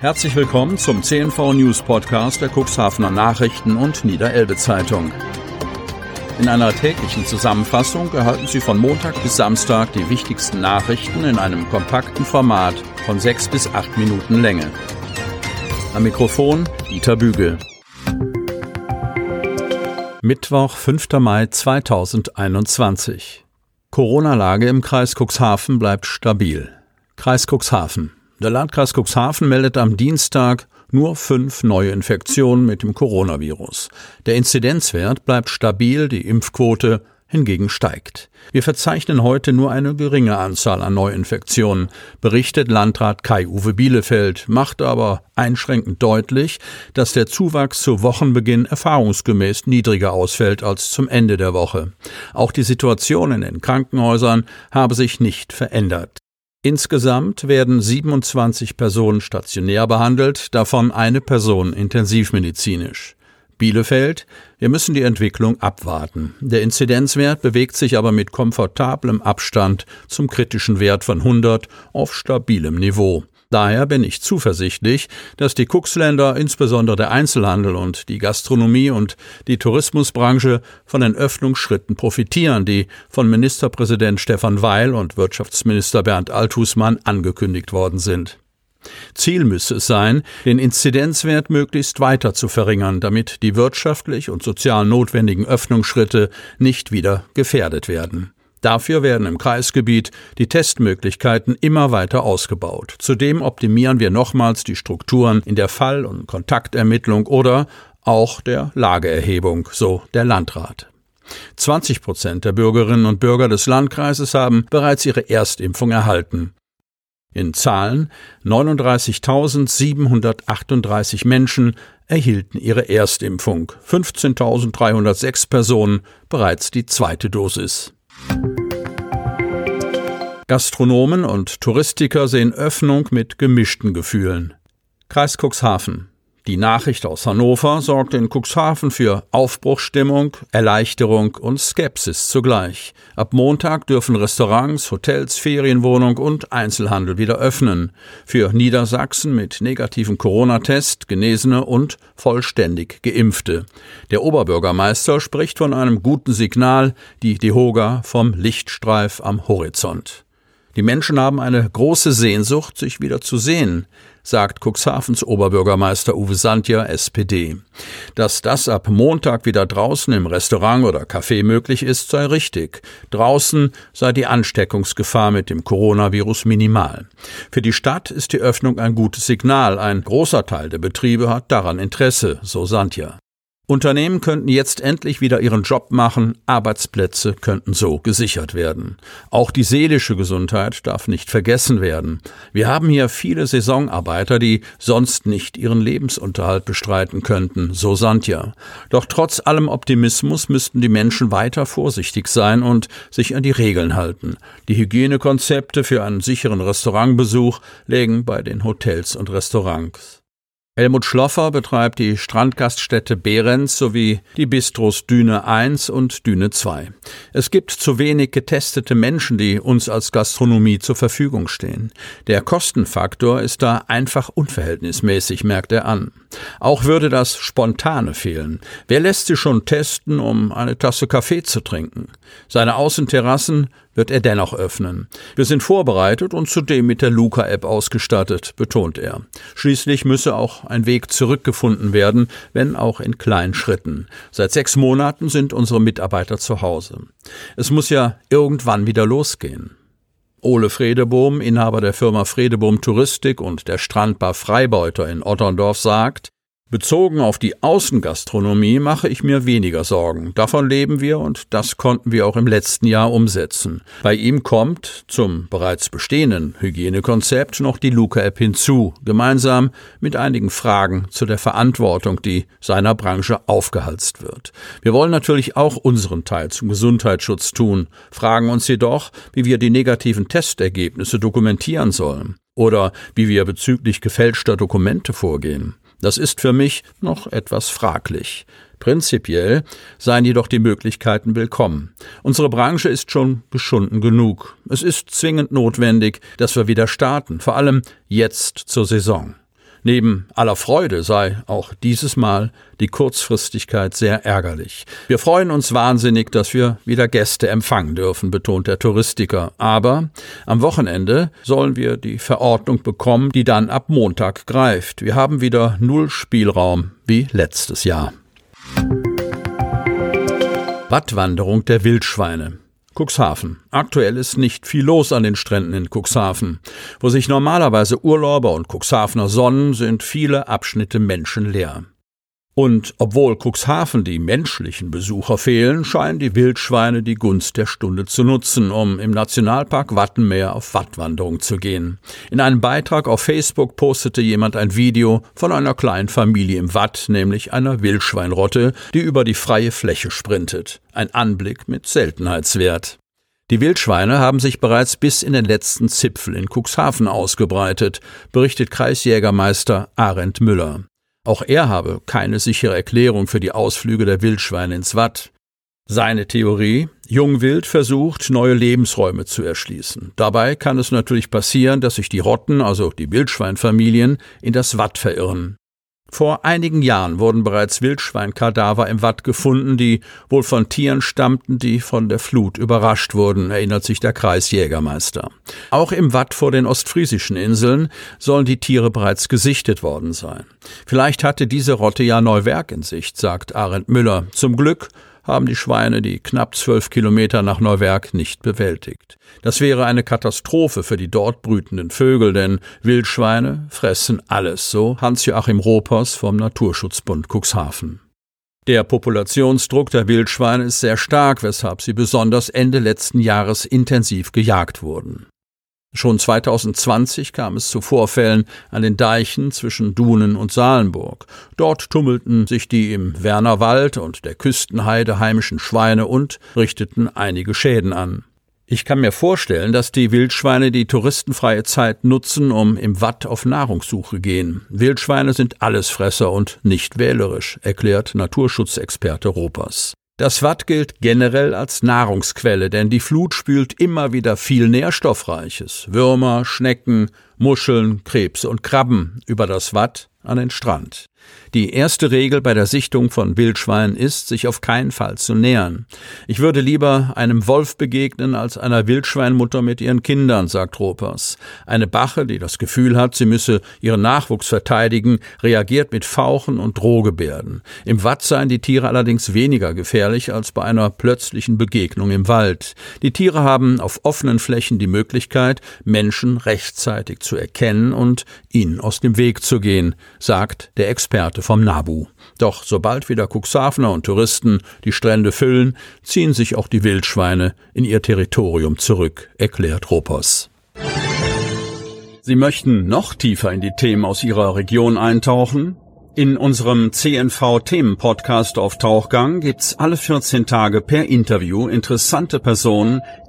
Herzlich willkommen zum CNV News Podcast der Cuxhavener Nachrichten und Niederelbe Zeitung. In einer täglichen Zusammenfassung erhalten Sie von Montag bis Samstag die wichtigsten Nachrichten in einem kompakten Format von sechs bis acht Minuten Länge. Am Mikrofon Dieter Bügel. Mittwoch, 5. Mai 2021. Corona-Lage im Kreis Cuxhaven bleibt stabil. Kreis Cuxhaven. Der Landkreis Cuxhaven meldet am Dienstag nur fünf neue Infektionen mit dem Coronavirus. Der Inzidenzwert bleibt stabil, die Impfquote hingegen steigt. Wir verzeichnen heute nur eine geringe Anzahl an Neuinfektionen, berichtet Landrat Kai-Uwe Bielefeld, macht aber einschränkend deutlich, dass der Zuwachs zu Wochenbeginn erfahrungsgemäß niedriger ausfällt als zum Ende der Woche. Auch die Situation in den Krankenhäusern habe sich nicht verändert. Insgesamt werden 27 Personen stationär behandelt, davon eine Person intensivmedizinisch. Bielefeld, wir müssen die Entwicklung abwarten. Der Inzidenzwert bewegt sich aber mit komfortablem Abstand zum kritischen Wert von 100 auf stabilem Niveau. Daher bin ich zuversichtlich, dass die Kuxländer, insbesondere der Einzelhandel und die Gastronomie und die Tourismusbranche von den Öffnungsschritten profitieren, die von Ministerpräsident Stefan Weil und Wirtschaftsminister Bernd Althusmann angekündigt worden sind. Ziel müsse es sein, den Inzidenzwert möglichst weiter zu verringern, damit die wirtschaftlich und sozial notwendigen Öffnungsschritte nicht wieder gefährdet werden. Dafür werden im Kreisgebiet die Testmöglichkeiten immer weiter ausgebaut. Zudem optimieren wir nochmals die Strukturen in der Fall- und Kontaktermittlung oder auch der Lageerhebung, so der Landrat. 20 Prozent der Bürgerinnen und Bürger des Landkreises haben bereits ihre Erstimpfung erhalten. In Zahlen 39.738 Menschen erhielten ihre Erstimpfung, 15.306 Personen bereits die zweite Dosis. Gastronomen und Touristiker sehen Öffnung mit gemischten Gefühlen. Kreis Cuxhaven. Die Nachricht aus Hannover sorgte in Cuxhaven für Aufbruchsstimmung, Erleichterung und Skepsis zugleich. Ab Montag dürfen Restaurants, Hotels, Ferienwohnung und Einzelhandel wieder öffnen. Für Niedersachsen mit negativem Corona-Test, Genesene und vollständig Geimpfte. Der Oberbürgermeister spricht von einem guten Signal, die Dehoga vom Lichtstreif am Horizont. Die Menschen haben eine große Sehnsucht, sich wieder zu sehen, sagt Cuxhavens Oberbürgermeister Uwe Sandja, SPD. Dass das ab Montag wieder draußen im Restaurant oder Café möglich ist, sei richtig. Draußen sei die Ansteckungsgefahr mit dem Coronavirus minimal. Für die Stadt ist die Öffnung ein gutes Signal. Ein großer Teil der Betriebe hat daran Interesse, so Sandja. Unternehmen könnten jetzt endlich wieder ihren Job machen, Arbeitsplätze könnten so gesichert werden. Auch die seelische Gesundheit darf nicht vergessen werden. Wir haben hier viele Saisonarbeiter, die sonst nicht ihren Lebensunterhalt bestreiten könnten, so Sandja. Doch trotz allem Optimismus müssten die Menschen weiter vorsichtig sein und sich an die Regeln halten. Die Hygienekonzepte für einen sicheren Restaurantbesuch legen bei den Hotels und Restaurants. Helmut Schloffer betreibt die Strandgaststätte Behrens sowie die Bistros Düne 1 und Düne 2. Es gibt zu wenig getestete Menschen, die uns als Gastronomie zur Verfügung stehen. Der Kostenfaktor ist da einfach unverhältnismäßig, merkt er an. Auch würde das Spontane fehlen. Wer lässt sich schon testen, um eine Tasse Kaffee zu trinken? Seine Außenterrassen wird er dennoch öffnen. Wir sind vorbereitet und zudem mit der Luca-App ausgestattet, betont er. Schließlich müsse auch ein Weg zurückgefunden werden, wenn auch in kleinen Schritten. Seit sechs Monaten sind unsere Mitarbeiter zu Hause. Es muss ja irgendwann wieder losgehen. Ole Fredebohm, Inhaber der Firma Fredebohm Touristik und der Strandbar Freibeuter in Otterndorf, sagt, Bezogen auf die Außengastronomie mache ich mir weniger Sorgen. Davon leben wir und das konnten wir auch im letzten Jahr umsetzen. Bei ihm kommt zum bereits bestehenden Hygienekonzept noch die Luca-App hinzu, gemeinsam mit einigen Fragen zu der Verantwortung, die seiner Branche aufgehalst wird. Wir wollen natürlich auch unseren Teil zum Gesundheitsschutz tun, fragen uns jedoch, wie wir die negativen Testergebnisse dokumentieren sollen oder wie wir bezüglich gefälschter Dokumente vorgehen. Das ist für mich noch etwas fraglich. Prinzipiell seien jedoch die Möglichkeiten willkommen. Unsere Branche ist schon geschunden genug. Es ist zwingend notwendig, dass wir wieder starten, vor allem jetzt zur Saison. Neben aller Freude sei auch dieses Mal die Kurzfristigkeit sehr ärgerlich. Wir freuen uns wahnsinnig, dass wir wieder Gäste empfangen dürfen, betont der Touristiker. Aber am Wochenende sollen wir die Verordnung bekommen, die dann ab Montag greift. Wir haben wieder null Spielraum wie letztes Jahr. Wattwanderung der Wildschweine. Cuxhaven. Aktuell ist nicht viel los an den Stränden in Cuxhaven. Wo sich normalerweise Urlauber und Cuxhavener sonnen, sind viele Abschnitte menschenleer. Und obwohl Cuxhaven die menschlichen Besucher fehlen, scheinen die Wildschweine die Gunst der Stunde zu nutzen, um im Nationalpark Wattenmeer auf Wattwanderung zu gehen. In einem Beitrag auf Facebook postete jemand ein Video von einer kleinen Familie im Watt, nämlich einer Wildschweinrotte, die über die freie Fläche sprintet. Ein Anblick mit Seltenheitswert. Die Wildschweine haben sich bereits bis in den letzten Zipfel in Cuxhaven ausgebreitet, berichtet Kreisjägermeister Arendt Müller. Auch er habe keine sichere Erklärung für die Ausflüge der Wildschweine ins Watt. Seine Theorie, Jungwild versucht, neue Lebensräume zu erschließen. Dabei kann es natürlich passieren, dass sich die Rotten, also die Wildschweinfamilien, in das Watt verirren. Vor einigen Jahren wurden bereits Wildschweinkadaver im Watt gefunden, die wohl von Tieren stammten, die von der Flut überrascht wurden, erinnert sich der Kreisjägermeister. Auch im Watt vor den ostfriesischen Inseln sollen die Tiere bereits gesichtet worden sein. Vielleicht hatte diese Rotte ja Neuwerk in Sicht, sagt Arendt Müller. Zum Glück haben die Schweine die knapp zwölf Kilometer nach Neuwerk nicht bewältigt. Das wäre eine Katastrophe für die dort brütenden Vögel, denn Wildschweine fressen alles, so Hans-Joachim Ropers vom Naturschutzbund Cuxhaven. Der Populationsdruck der Wildschweine ist sehr stark, weshalb sie besonders Ende letzten Jahres intensiv gejagt wurden. Schon 2020 kam es zu Vorfällen an den Deichen zwischen Dunen und Salenburg. Dort tummelten sich die im Wernerwald und der Küstenheide heimischen Schweine und richteten einige Schäden an. Ich kann mir vorstellen, dass die Wildschweine die touristenfreie Zeit nutzen, um im Watt auf Nahrungssuche gehen. Wildschweine sind Allesfresser und nicht wählerisch, erklärt Naturschutzexperte Ropers. Das Watt gilt generell als Nahrungsquelle, denn die Flut spült immer wieder viel Nährstoffreiches, Würmer, Schnecken, Muscheln, Krebse und Krabben. Über das Watt an den Strand. Die erste Regel bei der Sichtung von Wildschweinen ist, sich auf keinen Fall zu nähern. Ich würde lieber einem Wolf begegnen als einer Wildschweinmutter mit ihren Kindern, sagt Ropers. Eine Bache, die das Gefühl hat, sie müsse ihren Nachwuchs verteidigen, reagiert mit Fauchen und Drohgebärden. Im Watt seien die Tiere allerdings weniger gefährlich als bei einer plötzlichen Begegnung im Wald. Die Tiere haben auf offenen Flächen die Möglichkeit, Menschen rechtzeitig zu erkennen und ihnen aus dem Weg zu gehen, sagt der Experte vom NABU. Doch sobald wieder Cuxhavener und Touristen die Strände füllen, ziehen sich auch die Wildschweine in ihr Territorium zurück, erklärt Ropos. Sie möchten noch tiefer in die Themen aus Ihrer Region eintauchen? In unserem CNV-Themen-Podcast auf Tauchgang gibt's alle 14 Tage per Interview interessante Personen,